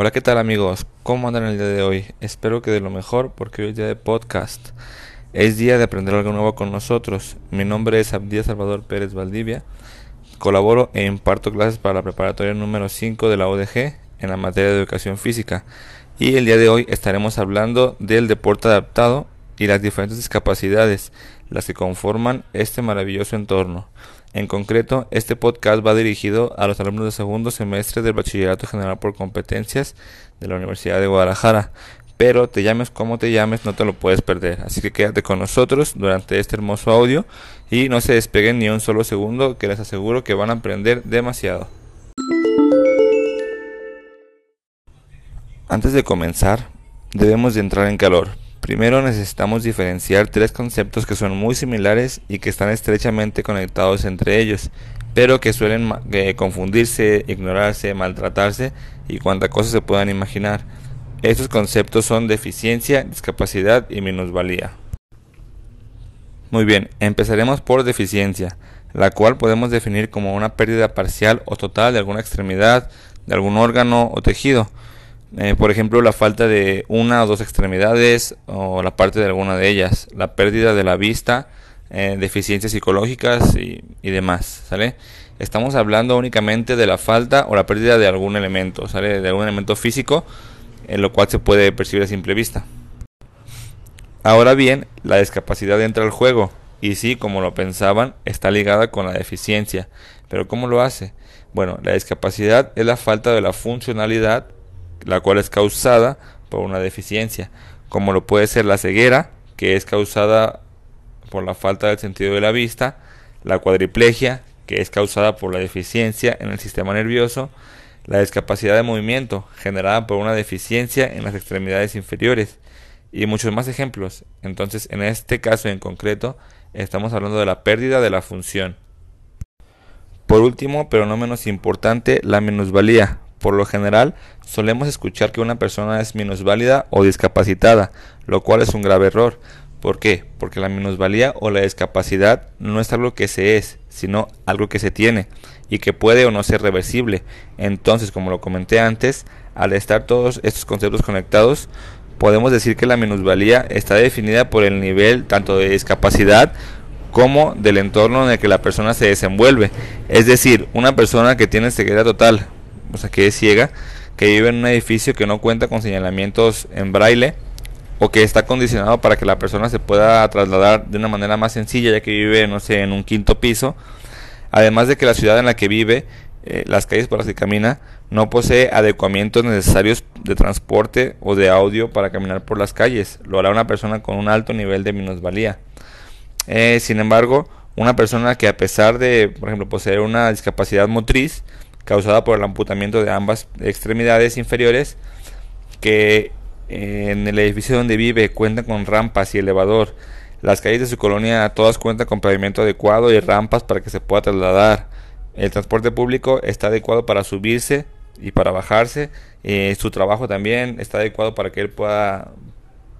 Hola, ¿qué tal amigos? ¿Cómo andan el día de hoy? Espero que de lo mejor porque hoy es día de podcast. Es día de aprender algo nuevo con nosotros. Mi nombre es Abdía Salvador Pérez Valdivia. Colaboro e imparto clases para la preparatoria número 5 de la ODG en la materia de educación física. Y el día de hoy estaremos hablando del deporte adaptado y las diferentes discapacidades, las que conforman este maravilloso entorno. En concreto, este podcast va dirigido a los alumnos de segundo semestre del Bachillerato General por Competencias de la Universidad de Guadalajara. Pero te llames como te llames, no te lo puedes perder. Así que quédate con nosotros durante este hermoso audio y no se despeguen ni un solo segundo, que les aseguro que van a aprender demasiado. Antes de comenzar, debemos de entrar en calor. Primero necesitamos diferenciar tres conceptos que son muy similares y que están estrechamente conectados entre ellos, pero que suelen eh, confundirse, ignorarse, maltratarse y cuanta cosa se puedan imaginar. Estos conceptos son deficiencia, discapacidad y minusvalía. Muy bien, empezaremos por deficiencia, la cual podemos definir como una pérdida parcial o total de alguna extremidad, de algún órgano o tejido. Eh, por ejemplo, la falta de una o dos extremidades o la parte de alguna de ellas, la pérdida de la vista, eh, deficiencias psicológicas y, demás. Estamos hablando únicamente de la falta o la pérdida de algún elemento, ¿sale? De algún elemento físico, en lo cual se puede percibir a simple vista. Ahora bien, la discapacidad entra al juego y sí, como lo pensaban, está ligada con la deficiencia. Pero ¿cómo lo hace? Bueno, la discapacidad es la falta de la funcionalidad la cual es causada por una deficiencia, como lo puede ser la ceguera, que es causada por la falta del sentido de la vista, la cuadriplegia, que es causada por la deficiencia en el sistema nervioso, la discapacidad de movimiento, generada por una deficiencia en las extremidades inferiores, y muchos más ejemplos. Entonces, en este caso en concreto, estamos hablando de la pérdida de la función. Por último, pero no menos importante, la minusvalía, por lo general, solemos escuchar que una persona es minusválida o discapacitada, lo cual es un grave error. ¿Por qué? Porque la minusvalía o la discapacidad no es algo que se es, sino algo que se tiene y que puede o no ser reversible. Entonces, como lo comenté antes, al estar todos estos conceptos conectados, podemos decir que la minusvalía está definida por el nivel tanto de discapacidad como del entorno en el que la persona se desenvuelve. Es decir, una persona que tiene ceguera total, o sea, que es ciega, que vive en un edificio que no cuenta con señalamientos en braille o que está condicionado para que la persona se pueda trasladar de una manera más sencilla, ya que vive, no sé, en un quinto piso. Además de que la ciudad en la que vive, eh, las calles por las que camina, no posee adecuamientos necesarios de transporte o de audio para caminar por las calles. Lo hará una persona con un alto nivel de minusvalía. Eh, sin embargo, una persona que a pesar de, por ejemplo, poseer una discapacidad motriz, causada por el amputamiento de ambas extremidades inferiores, que eh, en el edificio donde vive cuenta con rampas y elevador. Las calles de su colonia todas cuentan con pavimento adecuado y rampas para que se pueda trasladar. El transporte público está adecuado para subirse y para bajarse. Eh, su trabajo también está adecuado para que él pueda,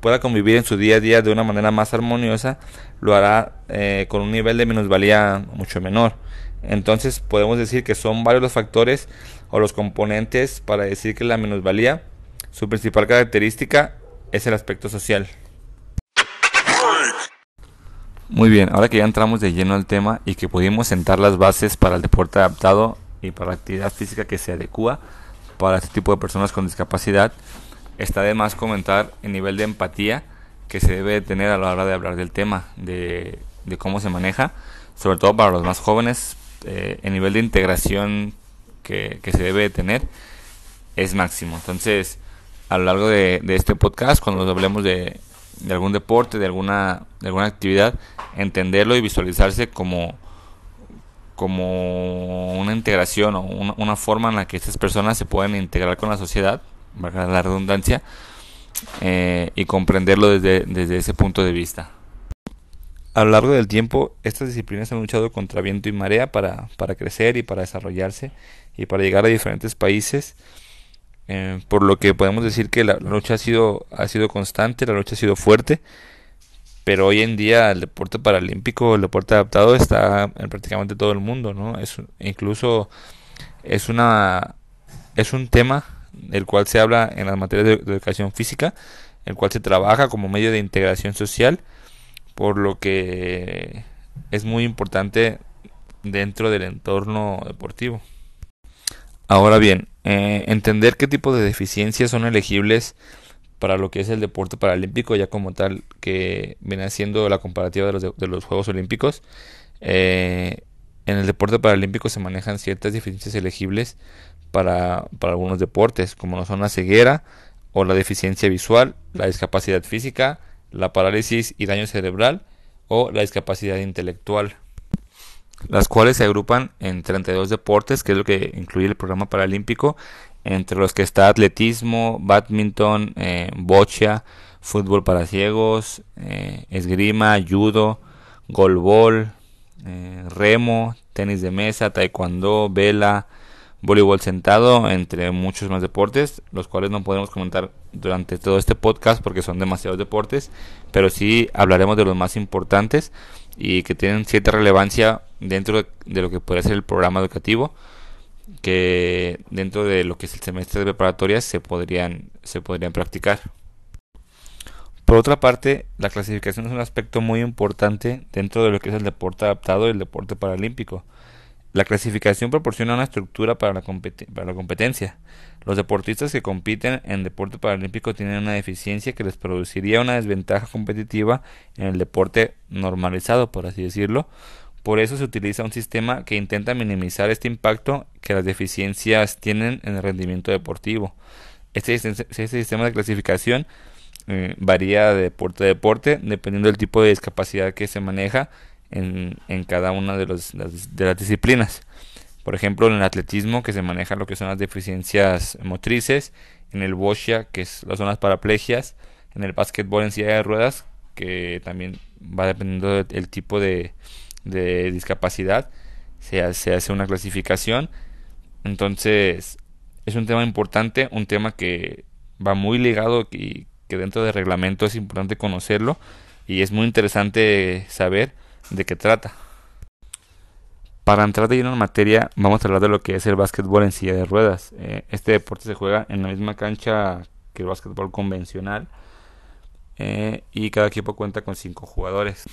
pueda convivir en su día a día de una manera más armoniosa. Lo hará eh, con un nivel de minusvalía mucho menor. Entonces podemos decir que son varios los factores o los componentes para decir que la minusvalía, su principal característica es el aspecto social. Muy bien, ahora que ya entramos de lleno al tema y que pudimos sentar las bases para el deporte adaptado y para la actividad física que se adecua para este tipo de personas con discapacidad, está de más comentar el nivel de empatía que se debe tener a la hora de hablar del tema, de, de cómo se maneja, sobre todo para los más jóvenes, eh, el nivel de integración que, se debe tener es máximo. Entonces, a lo largo de, este podcast, cuando hablemos de, algún deporte, de alguna, de alguna actividad, entenderlo y visualizarse como, como una integración o una, forma en la que estas personas se pueden integrar con la sociedad, valga la redundancia, eh, y comprenderlo desde, desde ese punto de vista. A lo largo del tiempo, estas disciplinas han luchado contra viento y marea para, para crecer y para desarrollarse y para llegar a diferentes países. Eh, por lo que podemos decir que la, lucha ha sido, ha sido constante, la lucha ha sido fuerte, pero hoy en día el deporte paralímpico, el deporte adaptado está en prácticamente todo el mundo, ¿no? Es, incluso es una es un tema el cual se habla en las materias de, de educación física, el cual se trabaja como medio de integración social, por lo que es muy importante dentro del entorno deportivo. Ahora bien, eh, entender qué tipo de deficiencias son elegibles para lo que es el deporte paralímpico, ya como tal que viene haciendo la comparativa de los, de, los Juegos Olímpicos. Eh, en el deporte paralímpico se manejan ciertas deficiencias elegibles para, para algunos deportes, como no son la ceguera o la deficiencia visual, la discapacidad física, la parálisis y daño cerebral o la discapacidad intelectual las cuales se agrupan en 32 deportes, que es lo que incluye el programa paralímpico, entre los que está atletismo, badminton, eh, bocha, fútbol para ciegos, eh, esgrima, judo, golbol, eh, remo, tenis de mesa, taekwondo, vela, voleibol sentado, entre muchos más deportes, los cuales no podemos comentar durante todo este podcast porque son demasiados deportes, pero sí hablaremos de los más importantes y que tienen cierta relevancia dentro de, lo que puede ser el programa educativo que dentro de lo que es el semestre de preparatoria se podrían se podrían practicar. Por otra parte, la clasificación es un aspecto muy importante dentro de lo que es el deporte adaptado y el deporte paralímpico. La clasificación proporciona una estructura para la, para la competencia. Los deportistas que compiten en deporte paralímpico tienen una deficiencia que les produciría una desventaja competitiva en el deporte normalizado, por así decirlo. Por eso se utiliza un sistema que intenta minimizar este impacto que las deficiencias tienen en el rendimiento deportivo. Este, este sistema de clasificación eh, varía de deporte a deporte dependiendo del tipo de discapacidad que se maneja en, en cada una de, los, de las disciplinas. Por ejemplo, en el atletismo, que se maneja lo que son las deficiencias motrices, en el boccia, que es, las paraplegias, en el básquetbol en silla de ruedas, que también va dependiendo del tipo de, de discapacidad, se, se hace una clasificación. Entonces, es un tema importante, un tema que va muy ligado y que dentro del reglamento es importante conocerlo y es muy interesante saber de qué trata. Para entrar de lleno en materia, vamos a hablar de lo que es el básquetbol en silla de ruedas. Eh, este deporte se juega en la misma cancha que el básquetbol convencional eh, y cada equipo cuenta con cinco jugadores.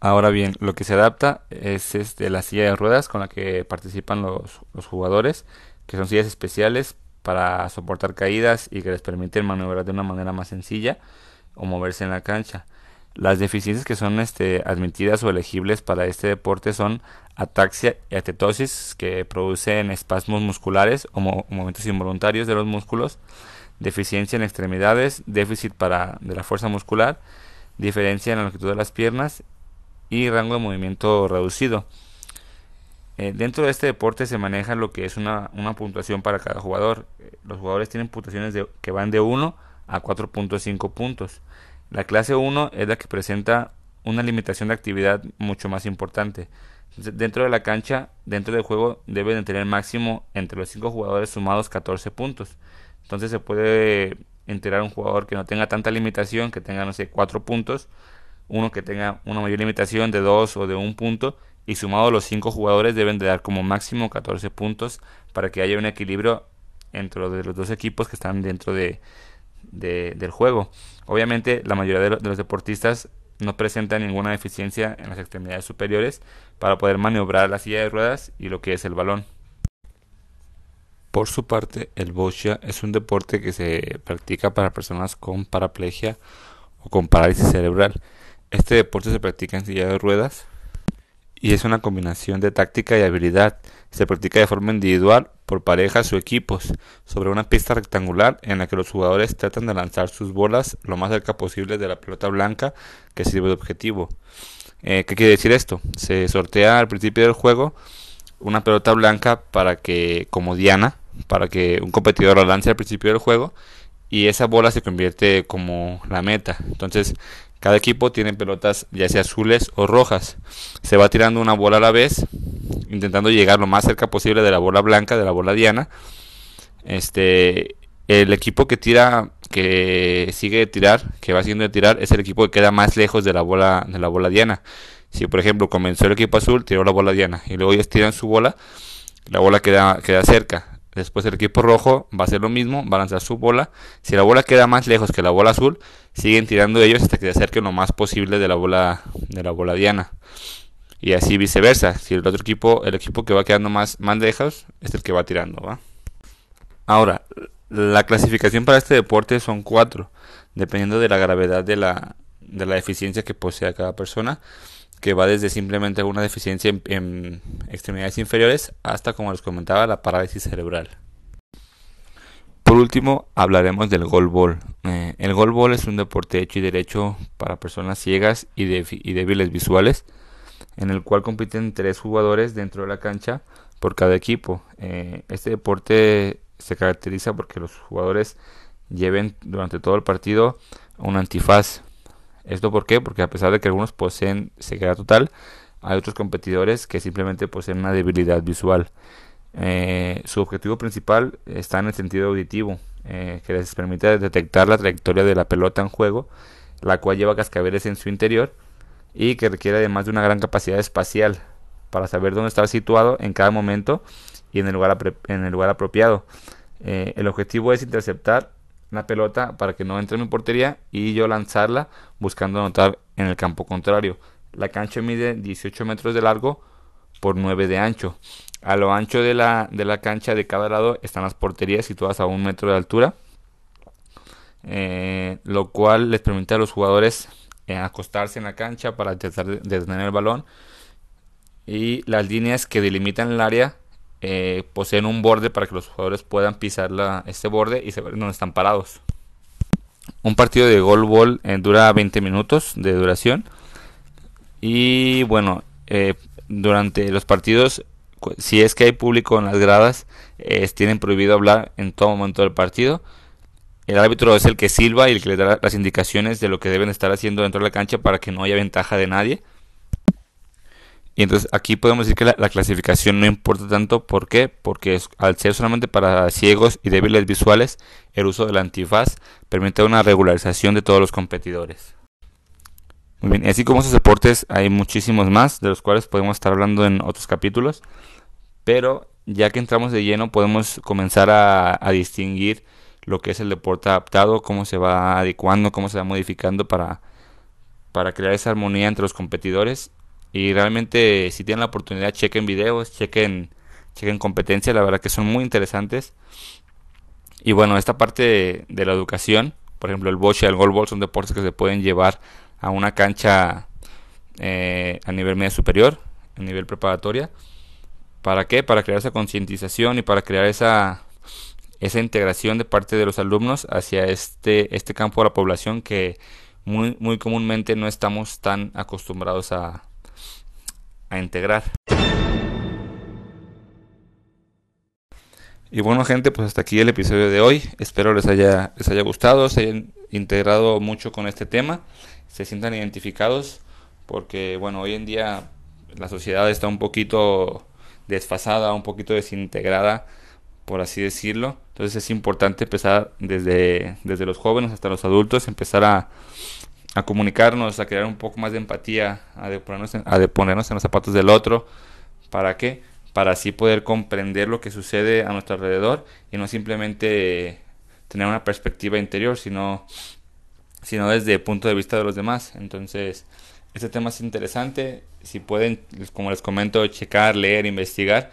Ahora bien, lo que se adapta es este, la silla de ruedas con la que participan los, los jugadores, que son sillas especiales para soportar caídas y que les permiten maniobrar de una manera más sencilla o moverse en la cancha. Las deficiencias que son este, admitidas o elegibles para este deporte son ataxia y atetosis, que producen espasmos musculares o movimientos involuntarios de los músculos, deficiencia en extremidades, déficit para, de la fuerza muscular, diferencia en la longitud de las piernas y rango de movimiento reducido. Eh, dentro de este deporte se maneja lo que es una, puntuación para cada jugador. Eh, los jugadores tienen puntuaciones que van de 1 a 4.5 puntos. La clase 1 es la que presenta una limitación de actividad mucho más importante. Dentro de la cancha, dentro del juego, deben tener máximo entre los 5 jugadores sumados 14 puntos. Entonces se puede enterar un jugador que no tenga tanta limitación, que tenga, no sé, 4 puntos, uno que tenga una mayor limitación de 2 o de 1 punto, y sumado los 5 jugadores deben de dar como máximo 14 puntos para que haya un equilibrio entre los dos equipos que están dentro de, del juego. Obviamente la mayoría de, los deportistas no presentan ninguna deficiencia en las extremidades superiores para poder maniobrar la silla de ruedas y lo que es el balón. Por su parte, el boccia es un deporte que se practica para personas con paraplegia o con parálisis cerebral. Este deporte se practica en silla de ruedas y es una combinación de táctica y habilidad. Se practica de forma individual, por parejas o equipos, sobre una pista rectangular en la que los jugadores tratan de lanzar sus bolas lo más cerca posible de la pelota blanca que sirve de objetivo. Eh, ¿Qué quiere decir esto? Se sortea al principio del juego una pelota blanca para que, como diana, para que un competidor la lance al principio del juego y esa bola se convierte como la meta. Entonces, cada equipo tiene pelotas ya sea azules o rojas. Se va tirando una bola a la vez, intentando llegar lo más cerca posible de la bola blanca, de la bola diana. Este, el equipo que tira, que sigue de tirar, que va haciendo de tirar, es el equipo que queda más lejos de la bola, de la bola diana. Si por ejemplo comenzó el equipo azul, tiró la bola diana y luego ellos tiran su bola, la bola queda, queda cerca. Después el equipo rojo va a hacer lo mismo, va a lanzar su bola. Si la bola queda más lejos que la bola azul, siguen tirando ellos hasta que se acerquen lo más posible de la bola de la bola diana. Y así viceversa. Si el otro equipo, el equipo que va quedando más, más lejos, es el que va tirando. Ahora, la clasificación para este deporte son cuatro, dependiendo de la gravedad de la, de la deficiencia que posea cada persona que va desde simplemente una deficiencia en, extremidades inferiores hasta, como les comentaba, la parálisis cerebral. Por último, hablaremos del golbol. Eh, el golbol es un deporte hecho y derecho para personas ciegas y, débiles visuales, en el cual compiten tres jugadores dentro de la cancha por cada equipo. Eh, este deporte se caracteriza porque los jugadores lleven durante todo el partido un antifaz ¿Esto por qué? Porque a pesar de que algunos poseen ceguera total, hay otros competidores que simplemente poseen una debilidad visual. Eh, su objetivo principal está en el sentido auditivo, eh, que les permite detectar la trayectoria de la pelota en juego, la cual lleva cascabeles en su interior y que requiere además de una gran capacidad espacial para saber dónde está situado en cada momento y en el lugar, en el lugar apropiado. Eh, el objetivo es interceptar una pelota para que no entre en mi portería y yo lanzarla buscando anotar en el campo contrario. La cancha mide 18 metros de largo por 9 de ancho. A lo ancho de la, de la cancha de cada lado están las porterías situadas a un metro de altura, eh, lo cual les permite a los jugadores eh, acostarse en la cancha para tratar de detener el balón. Y las líneas que delimitan el área eh, poseen un borde para que los jugadores puedan pisar la, este borde y saber dónde están parados. Un partido de golbol eh, dura 20 minutos de duración. Y bueno, eh, durante los partidos, si es que hay público en las gradas, tienen prohibido hablar en todo momento del partido. El árbitro es el que silba y el que le da las indicaciones de lo que deben estar haciendo dentro de la cancha para que no haya ventaja de nadie. Y entonces aquí podemos decir que la, clasificación no importa tanto. ¿Por qué? Porque al ser solamente para ciegos y débiles visuales, el uso del antifaz permite una regularización de todos los competidores. Muy bien, así como esos deportes hay muchísimos más, de los cuales podemos estar hablando en otros capítulos. Pero ya que entramos de lleno, podemos comenzar a, a distinguir lo que es el deporte adaptado, cómo se va adecuando, cómo se va modificando para, para crear esa armonía entre los competidores y realmente si tienen la oportunidad, chequen videos, chequen, chequen competencias, la verdad que son muy interesantes. Y bueno, esta parte de, la educación, por ejemplo el boche el golbol son deportes que se pueden llevar a una cancha eh, a nivel medio superior, a nivel preparatoria. ¿Para qué? Para crear esa concientización y para crear esa, esa integración de parte de los alumnos hacia este, este campo de la población que muy, muy comúnmente no estamos tan acostumbrados a, a integrar. Y bueno gente, pues hasta aquí el episodio de hoy. Espero les haya, les haya gustado, se hayan integrado mucho con este tema, se sientan identificados, porque bueno, hoy en día la sociedad está un poquito desfasada, un poquito desintegrada, por así decirlo. Entonces es importante empezar desde, desde los jóvenes hasta los adultos, empezar a, a comunicarnos, a crear un poco más de empatía, a de, ponernos en, a de ponernos en los zapatos del otro. ¿Para qué? Para así poder comprender lo que sucede a nuestro alrededor y no simplemente tener una perspectiva interior, sino, sino desde el punto de vista de los demás. Entonces, este tema es interesante. Si pueden, como les comento, checar, leer, investigar,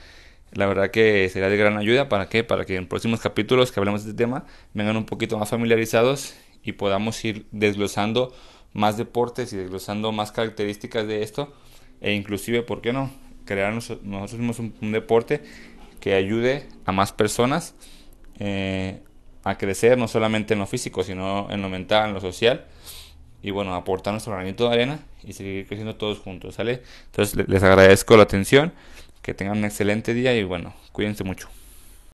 la verdad que será de gran ayuda. ¿Para qué? Para que en próximos capítulos que hablemos de este tema vengan un poquito más familiarizados y podamos ir desglosando más deportes y desglosando más características de esto e inclusive, ¿por qué no? Crear nosotros mismos un, deporte que ayude a más personas eh, a crecer no solamente en lo físico, sino en lo mental, en lo social y bueno, aportar nuestro granito de arena y seguir creciendo todos juntos, ¿sale? Entonces les agradezco la atención, que tengan un excelente día y bueno, cuídense mucho.